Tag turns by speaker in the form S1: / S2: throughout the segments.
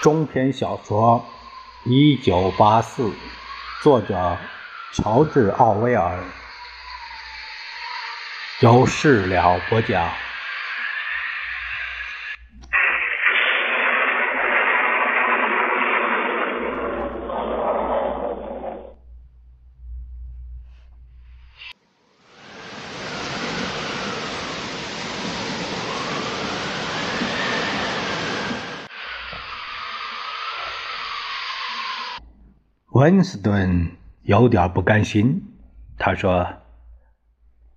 S1: 中篇小说《一九八四》，作者乔治·奥威尔，有事了播讲。温斯顿有点不甘心，他说：“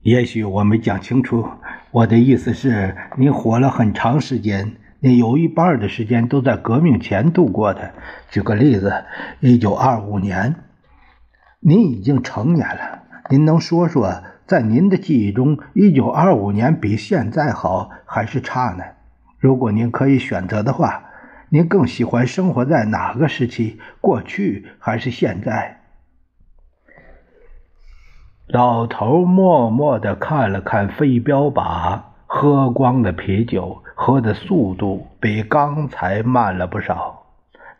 S1: 也许我没讲清楚，我的意思是，你活了很长时间，你有一半的时间都在革命前度过的。举个例子，一九二五年，您已经成年了，您能说说，在您的记忆中，一九二五年比现在好还是差呢？如果您可以选择的话。”您更喜欢生活在哪个时期？过去还是现在？老头默默地看了看飞镖靶，喝光了啤酒，喝的速度比刚才慢了不少。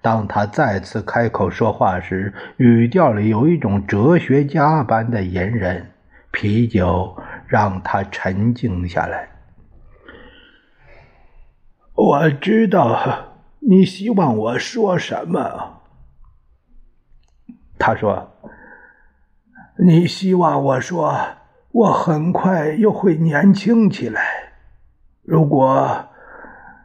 S1: 当他再次开口说话时，语调里有一种哲学家般的隐忍。啤酒让他沉静下来。我知道。你希望我说什么？他说：“你希望我说，我很快又会年轻起来。如果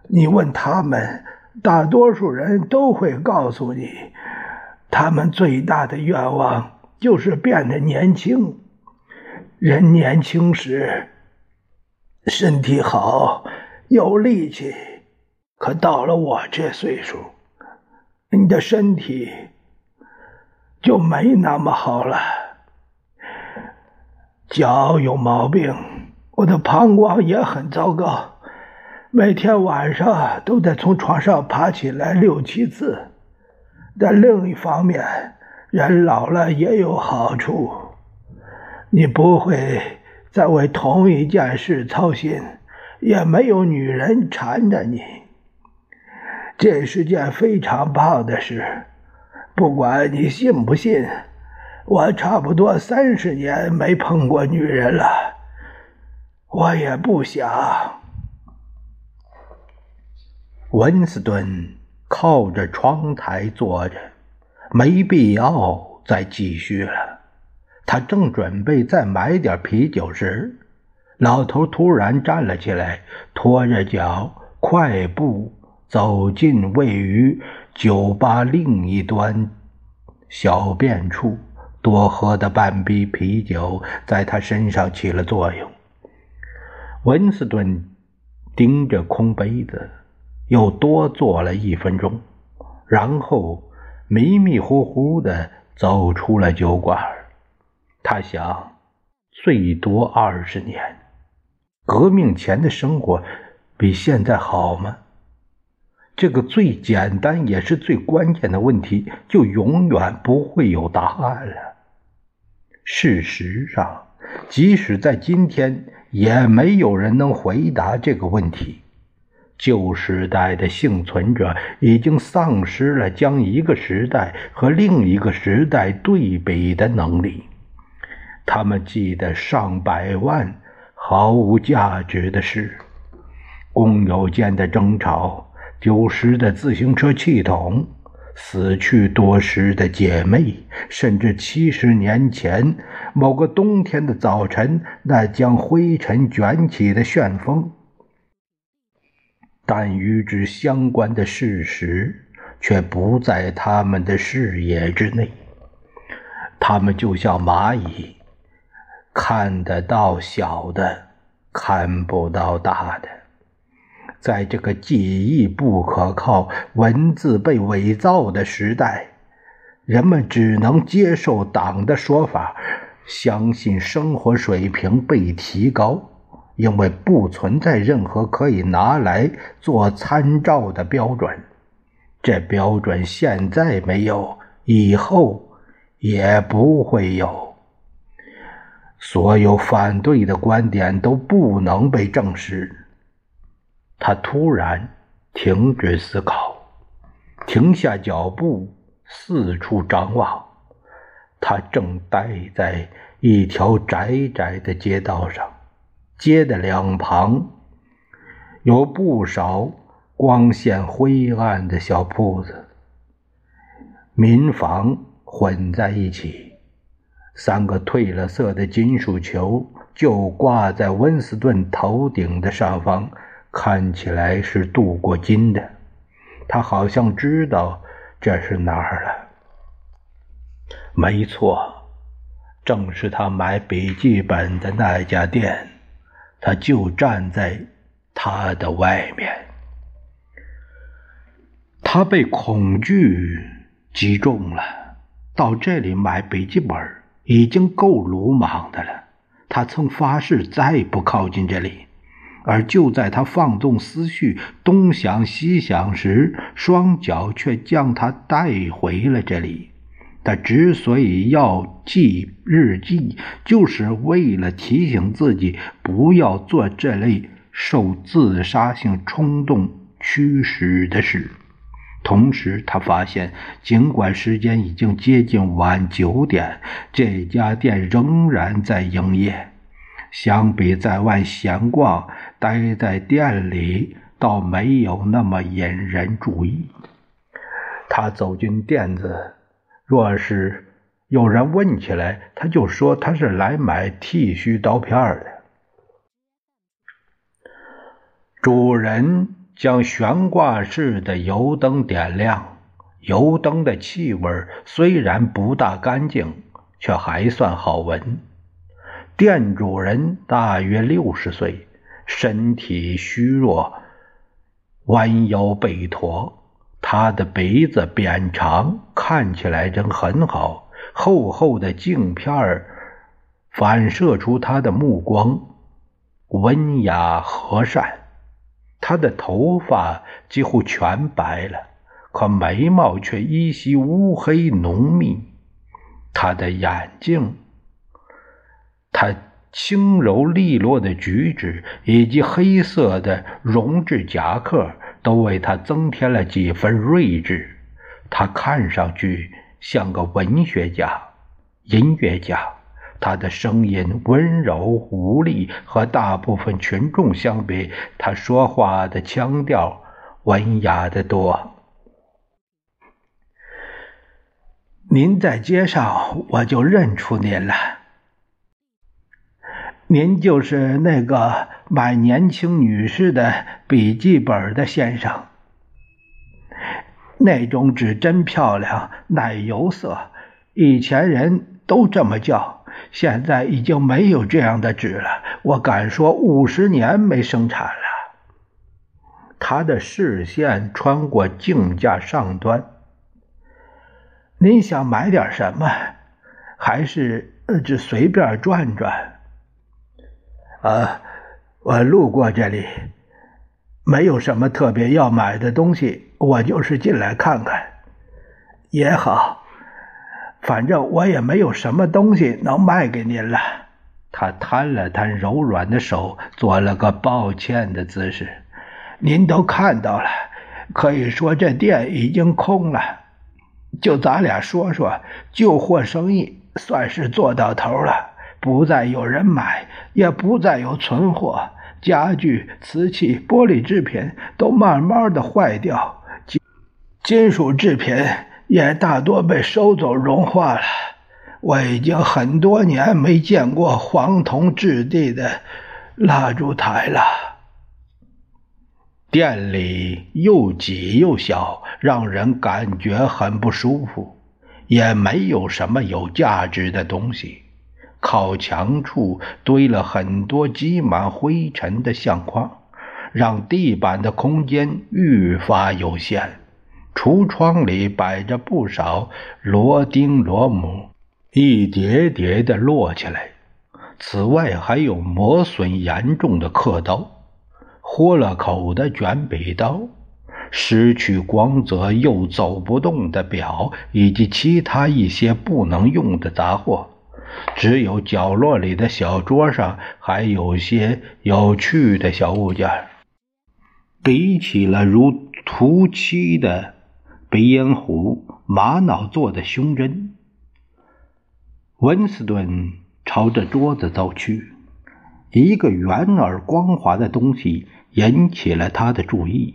S1: 你问他们，大多数人都会告诉你，他们最大的愿望就是变得年轻。人年轻时身体好，有力气。”可到了我这岁数，你的身体就没那么好了。脚有毛病，我的膀胱也很糟糕，每天晚上都得从床上爬起来六七次。但另一方面，人老了也有好处，你不会再为同一件事操心，也没有女人缠着你。这是件非常棒的事，不管你信不信，我差不多三十年没碰过女人了，我也不想。温斯顿靠着窗台坐着，没必要再继续了。他正准备再买点啤酒时，老头突然站了起来，拖着脚快步。走进位于酒吧另一端小便处，多喝的半杯啤酒在他身上起了作用。温斯顿盯着空杯子，又多坐了一分钟，然后迷迷糊糊的走出了酒馆。他想，最多二十年，革命前的生活比现在好吗？这个最简单也是最关键的问题，就永远不会有答案了。事实上，即使在今天，也没有人能回答这个问题。旧时代的幸存者已经丧失了将一个时代和另一个时代对比的能力。他们记得上百万毫无价值的事，工友间的争吵。丢失的自行车气筒，死去多时的姐妹，甚至七十年前某个冬天的早晨，那将灰尘卷起的旋风。但与之相关的事实却不在他们的视野之内。他们就像蚂蚁，看得到小的，看不到大的。在这个记忆不可靠、文字被伪造的时代，人们只能接受党的说法，相信生活水平被提高，因为不存在任何可以拿来做参照的标准。这标准现在没有，以后也不会有。所有反对的观点都不能被证实。他突然停止思考，停下脚步，四处张望。他正待在一条窄窄的街道上，街的两旁有不少光线灰暗的小铺子，民房混在一起。三个褪了色的金属球就挂在温斯顿头顶的上方，看起来是镀过金的。他好像知道这是哪儿了。没错，正是他买笔记本的那家店，他就站在他的外面。他被恐惧击中了，到这里买笔记本已经够鲁莽的了。他曾发誓再不靠近这里，而就在他放纵思绪、东想西想时，双脚却将他带回了这里。他之所以要记日记，就是为了提醒自己不要做这类受自杀性冲动驱使的事。同时，他发现，尽管时间已经接近晚九点，这家店仍然在营业。相比在外闲逛，待在店里倒没有那么引人注意。他走进店子。若是有人问起来，他就说他是来买剃须刀片的。主人将悬挂式的油灯点亮，油灯的气味虽然不大干净，却还算好闻。店主人大约六十岁，身体虚弱，弯腰背驼。他的鼻子扁长，看起来真很好。厚厚的镜片反射出他的目光，温雅和善。他的头发几乎全白了，可眉毛却依稀乌黑浓密。他的眼睛，他轻柔利落的举止，以及黑色的绒质夹克。都为他增添了几分睿智。他看上去像个文学家、音乐家。他的声音温柔无力，和大部分群众相比，他说话的腔调文雅得多。您在街上，我就认出您了。您就是那个买年轻女士的笔记本的先生。那种纸真漂亮，奶油色，以前人都这么叫，现在已经没有这样的纸了。我敢说五十年没生产了。他的视线穿过镜架上端。您想买点什么？还是只随便转转？啊，我路过这里，没有什么特别要买的东西，我就是进来看看也好。反正我也没有什么东西能卖给您了。他摊了摊柔软的手，做了个抱歉的姿势。您都看到了，可以说这店已经空了。就咱俩说说，旧货生意算是做到头了。不再有人买，也不再有存货，家具、瓷器、玻璃制品都慢慢的坏掉，金金属制品也大多被收走融化了。我已经很多年没见过黄铜质地的蜡烛台了。店里又挤又小，让人感觉很不舒服，也没有什么有价值的东西。靠墙处堆了很多积满灰尘的相框，让地板的空间愈发有限。橱窗里摆着不少螺钉、螺母，一叠叠的摞起来。此外，还有磨损严重的刻刀、豁了口的卷笔刀、失去光泽又走不动的表，以及其他一些不能用的杂货。只有角落里的小桌上还有些有趣的小物件，比起了如涂漆的鼻烟壶、玛瑙做的胸针。温斯顿朝着桌子走去，一个圆而光滑的东西引起了他的注意。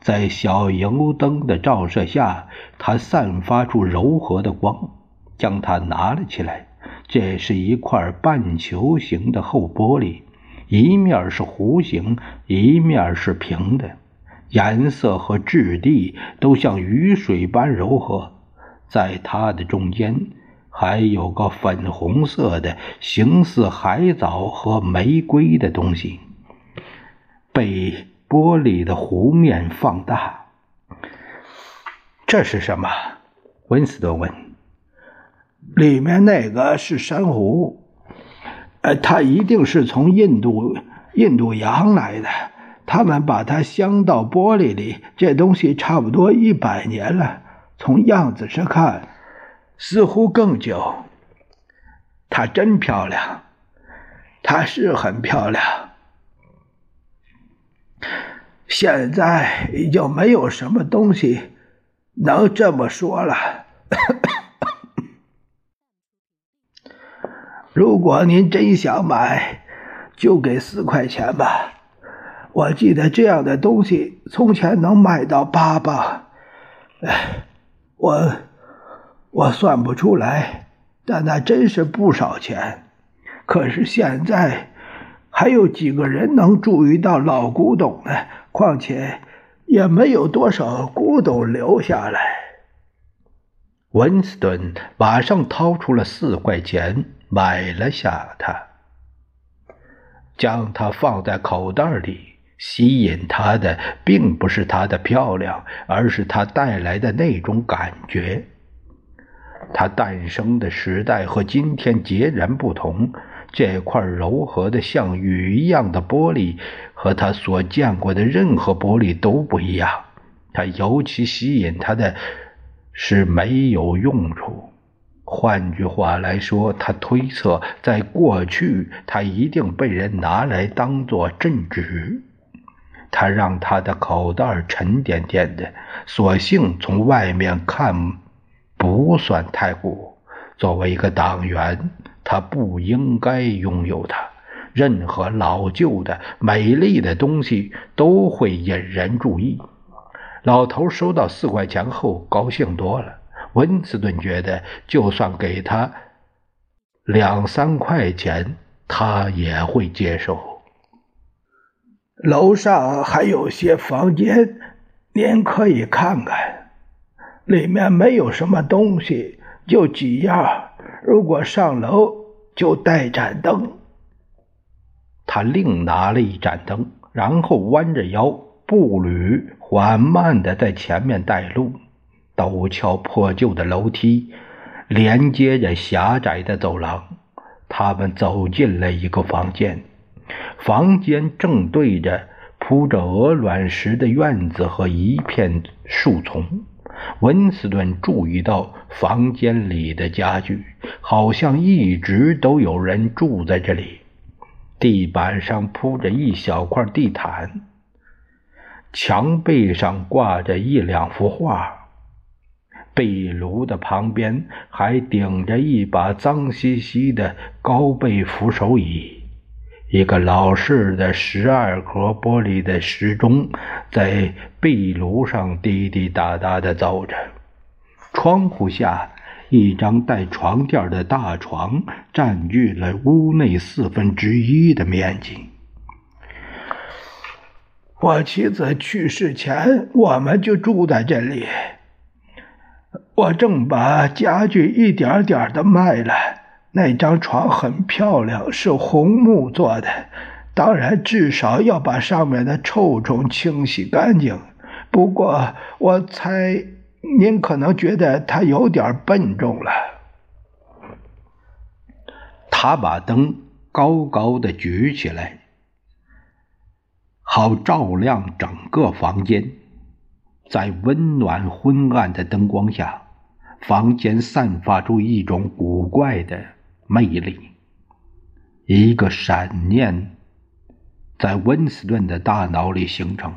S1: 在小油灯的照射下，它散发出柔和的光。将它拿了起来，这是一块半球形的厚玻璃，一面是弧形，一面是平的，颜色和质地都像雨水般柔和。在它的中间还有个粉红色的、形似海藻和玫瑰的东西，被玻璃的弧面放大。这是什么？温斯顿问。里面那个是珊瑚，呃，它一定是从印度印度洋来的。他们把它镶到玻璃里，这东西差不多一百年了。从样子上看，似乎更久。它真漂亮，它是很漂亮。现在已经没有什么东西能这么说了。如果您真想买，就给四块钱吧。我记得这样的东西从前能卖到八磅。哎，我我算不出来，但那真是不少钱。可是现在还有几个人能注意到老古董呢？况且也没有多少古董留下来。温斯顿马上掏出了四块钱。买了下它，将它放在口袋里。吸引他的并不是它的漂亮，而是它带来的那种感觉。它诞生的时代和今天截然不同。这块柔和的像雨一样的玻璃，和他所见过的任何玻璃都不一样。它尤其吸引他的是没有用处。换句话来说，他推测，在过去，他一定被人拿来当做镇纸。他让他的口袋沉甸甸的，所幸从外面看不算太鼓。作为一个党员，他不应该拥有它。任何老旧的、美丽的东西都会引人注意。老头收到四块钱后，高兴多了。温斯顿觉得，就算给他两三块钱，他也会接受。楼上还有些房间，您可以看看，里面没有什么东西，就几样。如果上楼，就带盏灯。他另拿了一盏灯，然后弯着腰，步履缓慢的在前面带路。陡峭破旧的楼梯连接着狭窄的走廊，他们走进了一个房间。房间正对着铺着鹅卵石的院子和一片树丛。温斯顿注意到房间里的家具，好像一直都有人住在这里。地板上铺着一小块地毯，墙背上挂着一两幅画。壁炉的旁边还顶着一把脏兮兮的高背扶手椅，一个老式的十二格玻璃的时钟在壁炉上滴滴答答地走着。窗户下，一张带床垫的大床占据了屋内四分之一的面积。我妻子去世前，我们就住在这里。我正把家具一点点的卖了。那张床很漂亮，是红木做的。当然，至少要把上面的臭虫清洗干净。不过，我猜您可能觉得它有点笨重了。他把灯高高的举起来，好照亮整个房间。在温暖昏暗的灯光下，房间散发出一种古怪的魅力。一个闪念在温斯顿的大脑里形成：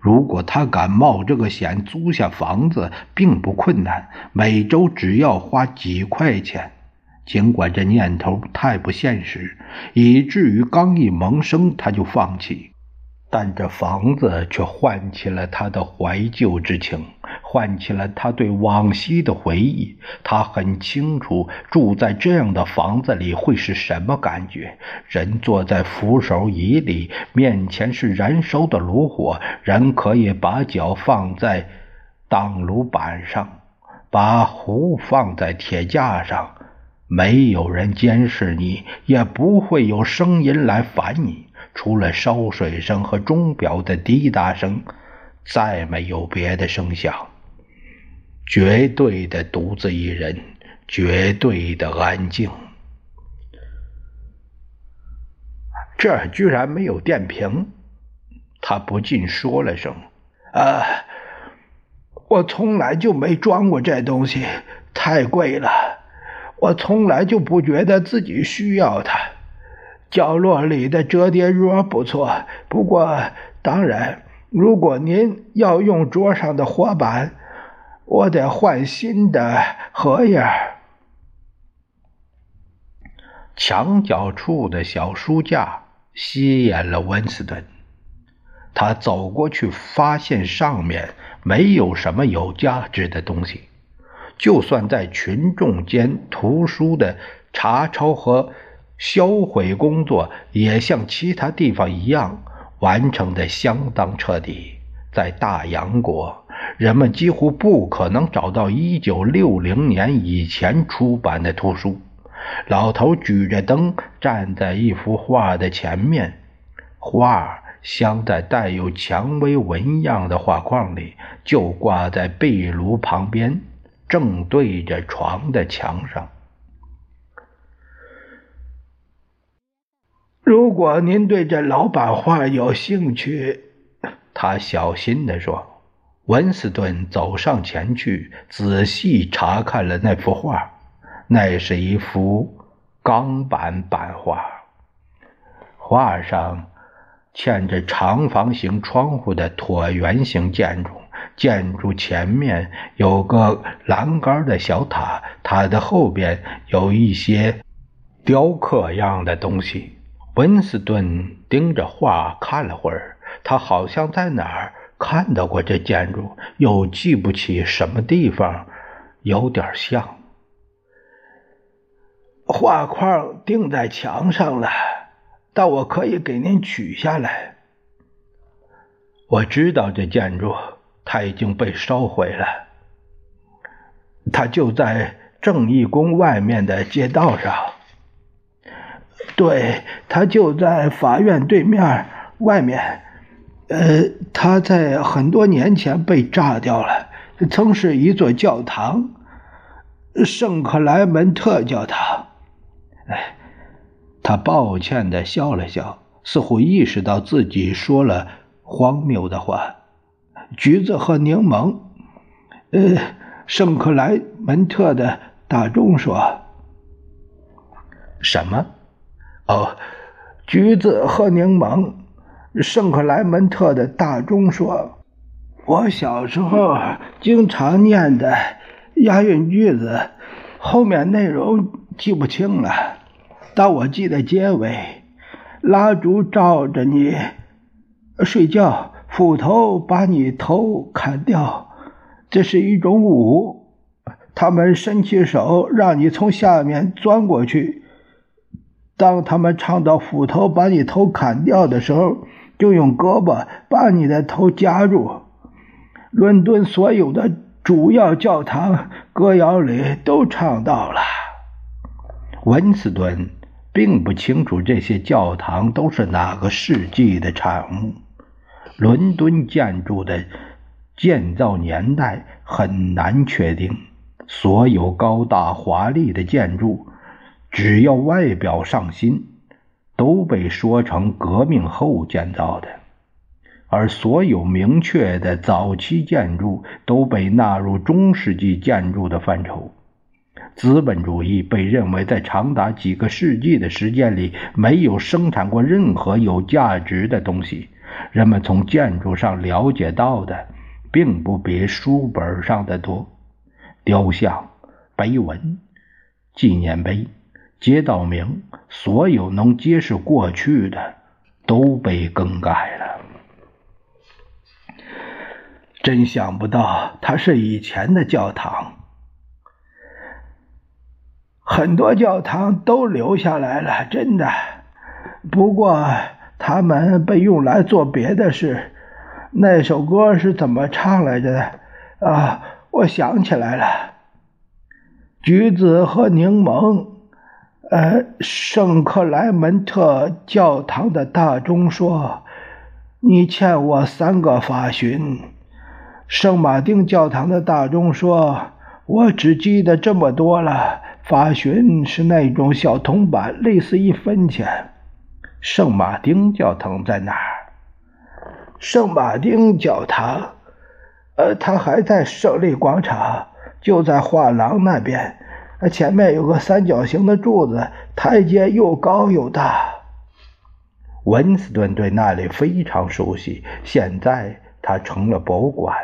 S1: 如果他敢冒这个险租下房子，并不困难，每周只要花几块钱。尽管这念头太不现实，以至于刚一萌生他就放弃，但这房子却唤起了他的怀旧之情。唤起了他对往昔的回忆。他很清楚住在这样的房子里会是什么感觉。人坐在扶手椅里，面前是燃烧的炉火，人可以把脚放在挡炉板上，把壶放在铁架上。没有人监视你，也不会有声音来烦你，除了烧水声和钟表的滴答声，再没有别的声响。绝对的独自一人，绝对的安静。这儿居然没有电瓶，他不禁说了声：“啊，我从来就没装过这东西，太贵了。我从来就不觉得自己需要它。角落里的折叠桌不错，不过当然，如果您要用桌上的活板。”我得换新的荷叶。墙角处的小书架吸引了温斯顿，他走过去，发现上面没有什么有价值的东西。就算在群众间，图书的查抄和销毁工作也像其他地方一样完成的相当彻底。在大洋国。人们几乎不可能找到1960年以前出版的图书。老头举着灯站在一幅画的前面，画镶在带有蔷薇纹样的画框里，就挂在壁炉旁边，正对着床的墙上。如果您对这老版画有兴趣，他小心地说。温斯顿走上前去，仔细查看了那幅画。那是一幅钢板版画，画上嵌着长方形窗户的椭圆形建筑，建筑前面有个栏杆的小塔，塔的后边有一些雕刻样的东西。温斯顿盯着画看了会儿，他好像在哪儿。看到过这建筑，又记不起什么地方有点像。画框钉在墙上了，但我可以给您取下来。我知道这建筑，它已经被烧毁了。它就在正义宫外面的街道上。对，他就在法院对面外面。呃，他在很多年前被炸掉了，曾是一座教堂，圣克莱门特教堂。哎，他抱歉的笑了笑，似乎意识到自己说了荒谬的话。橘子和柠檬，呃，圣克莱门特的大钟说。什么？哦，橘子和柠檬。圣克莱门特的大钟说：“我小时候经常念的押韵句子，后面内容记不清了，但我记得结尾：蜡烛照着你睡觉，斧头把你头砍掉。这是一种舞，他们伸起手让你从下面钻过去。当他们唱到斧头把你头砍掉的时候。”就用胳膊把你的头夹住。伦敦所有的主要教堂歌谣里都唱到了。文斯顿并不清楚这些教堂都是哪个世纪的产物。伦敦建筑的建造年代很难确定。所有高大华丽的建筑，只要外表上新。都被说成革命后建造的，而所有明确的早期建筑都被纳入中世纪建筑的范畴。资本主义被认为在长达几个世纪的时间里没有生产过任何有价值的东西，人们从建筑上了解到的，并不比书本上的多。雕像、碑文、纪念碑、街道名，所有能揭示过去的，都被更改了。真想不到，它是以前的教堂。很多教堂都留下来了，真的。不过，他们被用来做别的事。那首歌是怎么唱来着？啊，我想起来了，《橘子和柠檬》。呃，圣克莱门特教堂的大钟说：“你欠我三个法巡。”圣马丁教堂的大钟说：“我只记得这么多了。法巡是那种小铜板，类似一分钱。”圣马丁教堂在哪儿？圣马丁教堂，呃，它还在胜利广场，就在画廊那边。前面有个三角形的柱子，台阶又高又大。文斯顿对那里非常熟悉，现在它成了博物馆。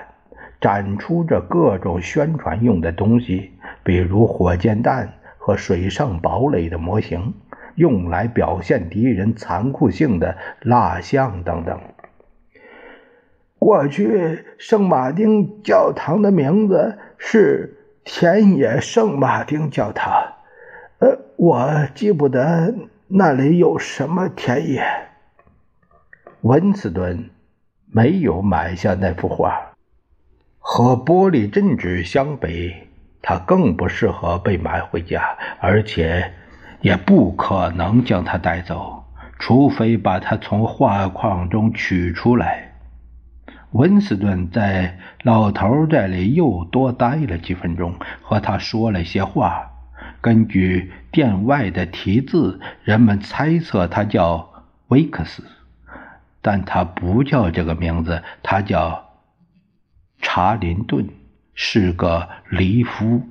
S1: 展出着各种宣传用的东西，比如火箭弹和水上堡垒的模型，用来表现敌人残酷性的蜡像等等。过去圣马丁教堂的名字是田野圣马丁教堂，呃，我记不得那里有什么田野。温斯顿没有买下那幅画。和玻璃镇纸相比，它更不适合被买回家，而且也不可能将它带走，除非把它从画框中取出来。温斯顿在老头这里又多待了几分钟，和他说了些话。根据店外的题字，人们猜测他叫维克斯，但他不叫这个名字，他叫。查林顿是个离夫，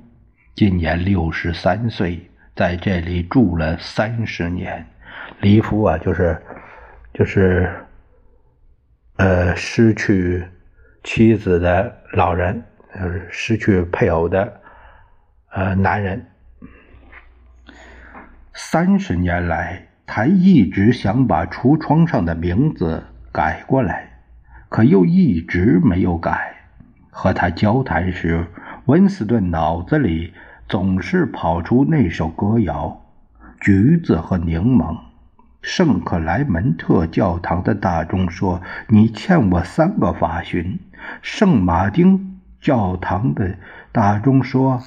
S1: 今年六十三岁，在这里住了三十年。离夫啊，就是就是，呃，失去妻子的老人，呃，失去配偶的呃男人。三十年来，他一直想把橱窗上的名字改过来，可又一直没有改。和他交谈时，温斯顿脑子里总是跑出那首歌谣：《橘子和柠檬》。圣克莱门特教堂的大钟说：“你欠我三个法巡。”圣马丁教堂的大钟说：“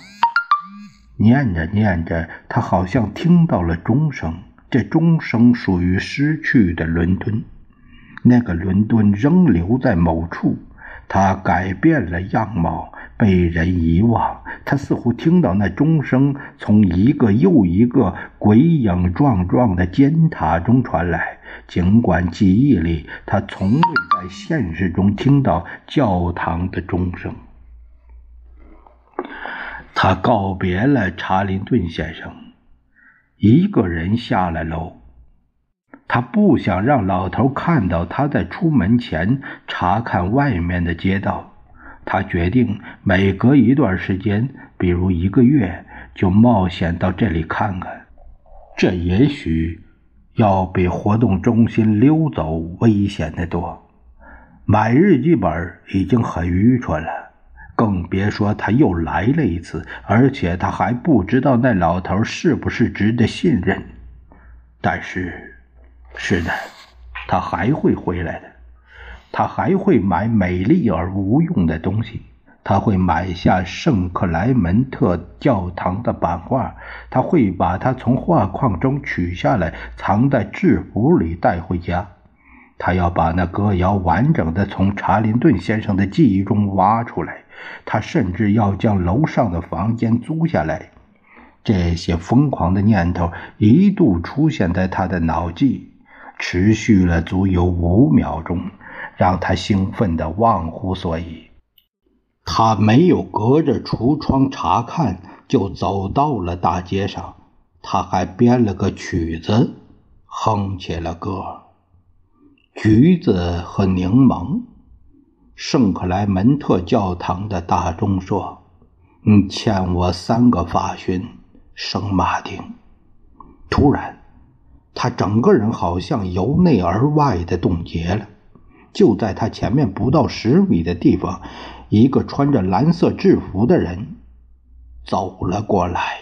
S1: 念着念着，他好像听到了钟声。这钟声属于失去的伦敦，那个伦敦仍留在某处。”他改变了样貌，被人遗忘。他似乎听到那钟声从一个又一个鬼影幢幢的尖塔中传来，尽管记忆里他从未在现实中听到教堂的钟声。他告别了查林顿先生，一个人下了楼。他不想让老头看到他在出门前查看外面的街道。他决定每隔一段时间，比如一个月，就冒险到这里看看。这也许要比活动中心溜走危险得多。买日记本已经很愚蠢了，更别说他又来了一次，而且他还不知道那老头是不是值得信任。但是。是的，他还会回来的。他还会买美丽而无用的东西。他会买下圣克莱门特教堂的版画。他会把它从画框中取下来，藏在制服里带回家。他要把那歌谣完整的从查林顿先生的记忆中挖出来。他甚至要将楼上的房间租下来。这些疯狂的念头一度出现在他的脑际。持续了足有五秒钟，让他兴奋得忘乎所以。他没有隔着橱窗查看，就走到了大街上。他还编了个曲子，哼起了歌。橘子和柠檬。圣克莱门特教堂的大钟说：“你欠我三个法勋，圣马丁。”突然，他整个人好像由内而外的冻结了。就在他前面不到十米的地方，一个穿着蓝色制服的人走了过来。